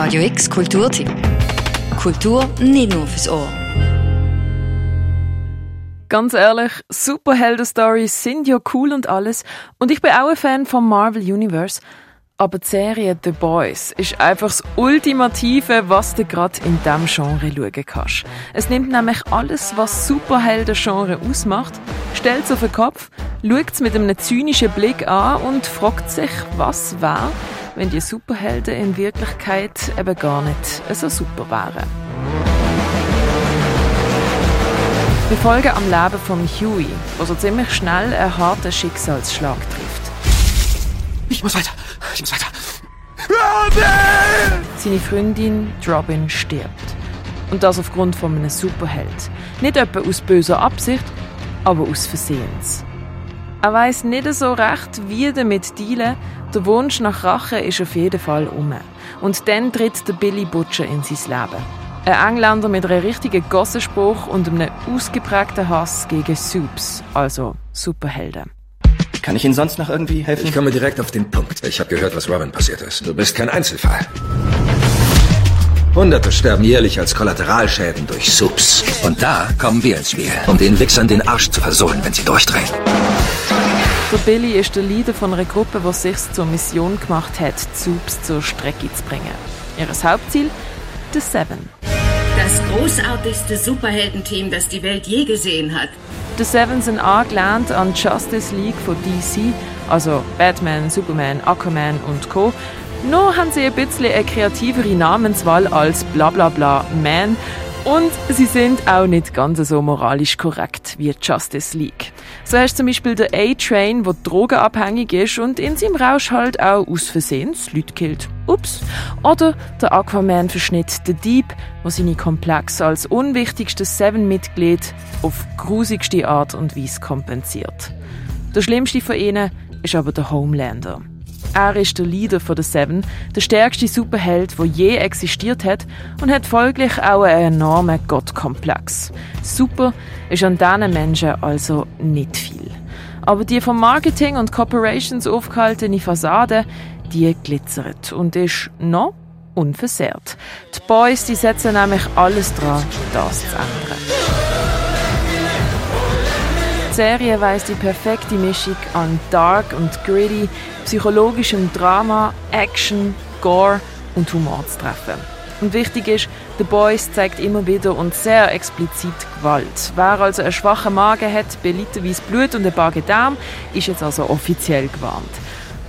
Radio X Kulturtipp. Kultur nicht nur fürs Ohr. Ganz ehrlich, Superhelden-Stories sind ja cool und alles. Und ich bin auch ein Fan vom Marvel Universe. Aber die Serie The Boys ist einfach das Ultimative, was du gerade in diesem Genre schauen kannst. Es nimmt nämlich alles, was Superhelden-Genre ausmacht, stellt es auf den Kopf, schaut es mit einem zynischen Blick an und fragt sich, was wäre, wenn die Superhelden in Wirklichkeit eben gar nicht so super wären. Wir folgen am Leben von Huey, der so ziemlich schnell einen harten Schicksalsschlag trifft. Ich muss weiter. Ich muss weiter. Seine Freundin Robin stirbt. Und das aufgrund von einem Superheld. Nicht etwa aus böser Absicht, aber aus Versehens. Er weiß nicht so recht, wie damit dealen. Der Wunsch nach Rache ist auf jeden Fall um. Und dann tritt der Billy Butcher in sein Leben. Ein Engländer mit einem richtigen Gossenspruch und einem ausgeprägten Hass gegen Soups, also Superhelden. Kann ich Ihnen sonst noch irgendwie helfen? Ich komme direkt auf den Punkt. Ich habe gehört, was Robin passiert ist. Du bist kein Einzelfall. Hunderte sterben jährlich als Kollateralschäden durch Subs. Und da kommen wir ins Spiel, um den Wichsern den Arsch zu versohlen, wenn sie durchdrehen. Der Billy ist der Leader von einer Gruppe, die sich zur Mission gemacht hat, Subs zur Strecke zu bringen. Ihr Hauptziel? The Seven. Das großartigste Superheldenteam, das die Welt je gesehen hat. The Seven sind angelehnt an Justice League von DC, also Batman, Superman, Aquaman und Co. Nur haben sie ein bisschen eine kreativere Namenswahl als Blablabla Man und sie sind auch nicht ganz so moralisch korrekt wie Justice League. So hast zum Beispiel den A-Train, der drogenabhängig ist und in seinem Rausch halt auch aus Versehen Leute killt. Ups. Oder der Aquaman-Verschnitt The Deep, der seine Komplex als unwichtigstes Seven-Mitglied auf grusigste Art und Weise kompensiert. Der schlimmste von ihnen ist aber der Homelander. Er ist der Leader von The Seven, der stärkste Superheld, der je existiert hat und hat folglich auch einen enormen Gottkomplex. Super ist an diesen Menschen also nicht viel. Aber die vom Marketing und Corporations aufgehaltene Fassade, die glitzert und ist noch unversehrt. Die Boys die setzen nämlich alles dran, das zu ändern. Die Serie weist die perfekte Mischung an Dark und Gritty, psychologischem Drama, Action, Gore und Humor zu treffen. Und wichtig ist, The Boys zeigt immer wieder und sehr explizit Gewalt. Wer also einen schwachen Magen hat, belitterweise Blut und ein paar Darm, ist jetzt also offiziell gewarnt.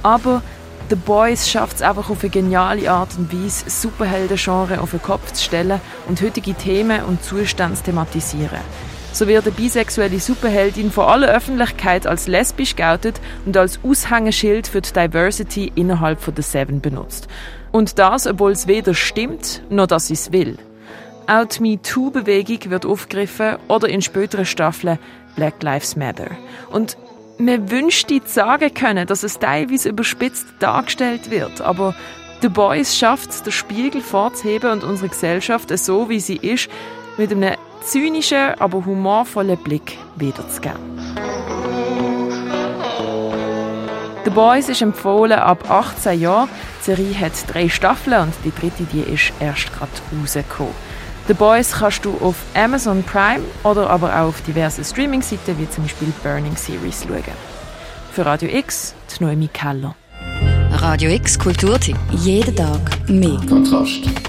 Aber The Boys schafft es einfach auf eine geniale Art und Weise, Superhelden-Genre auf den Kopf zu stellen und heutige Themen und Zustände zu thematisieren. So wird eine bisexuelle Superheldin vor aller Öffentlichkeit als lesbisch geoutet und als Aushängeschild für die Diversity innerhalb von The Seven benutzt. Und das, obwohl es weder stimmt, noch dass sie es will. Auch die MeToo-Bewegung wird aufgegriffen oder in späteren Staffeln Black Lives Matter. Und man wünschte sagen können, dass es teilweise überspitzt dargestellt wird, aber The Boys schafft es, den Spiegel vorzuheben und unsere Gesellschaft so, wie sie ist, mit einem zynischen, aber humorvollen Blick wiederzugeben. The Boys ist empfohlen ab 18 Jahren. Die Serie hat drei Staffeln und die dritte die ist erst gerade rausgekommen. The Boys kannst du auf Amazon Prime oder aber auch auf diversen Streaming-Seiten wie zum Beispiel Burning Series schauen. Für Radio X, die Noemi Keller. Radio X Kulturtipp. Jeden Tag mehr. Kontrast.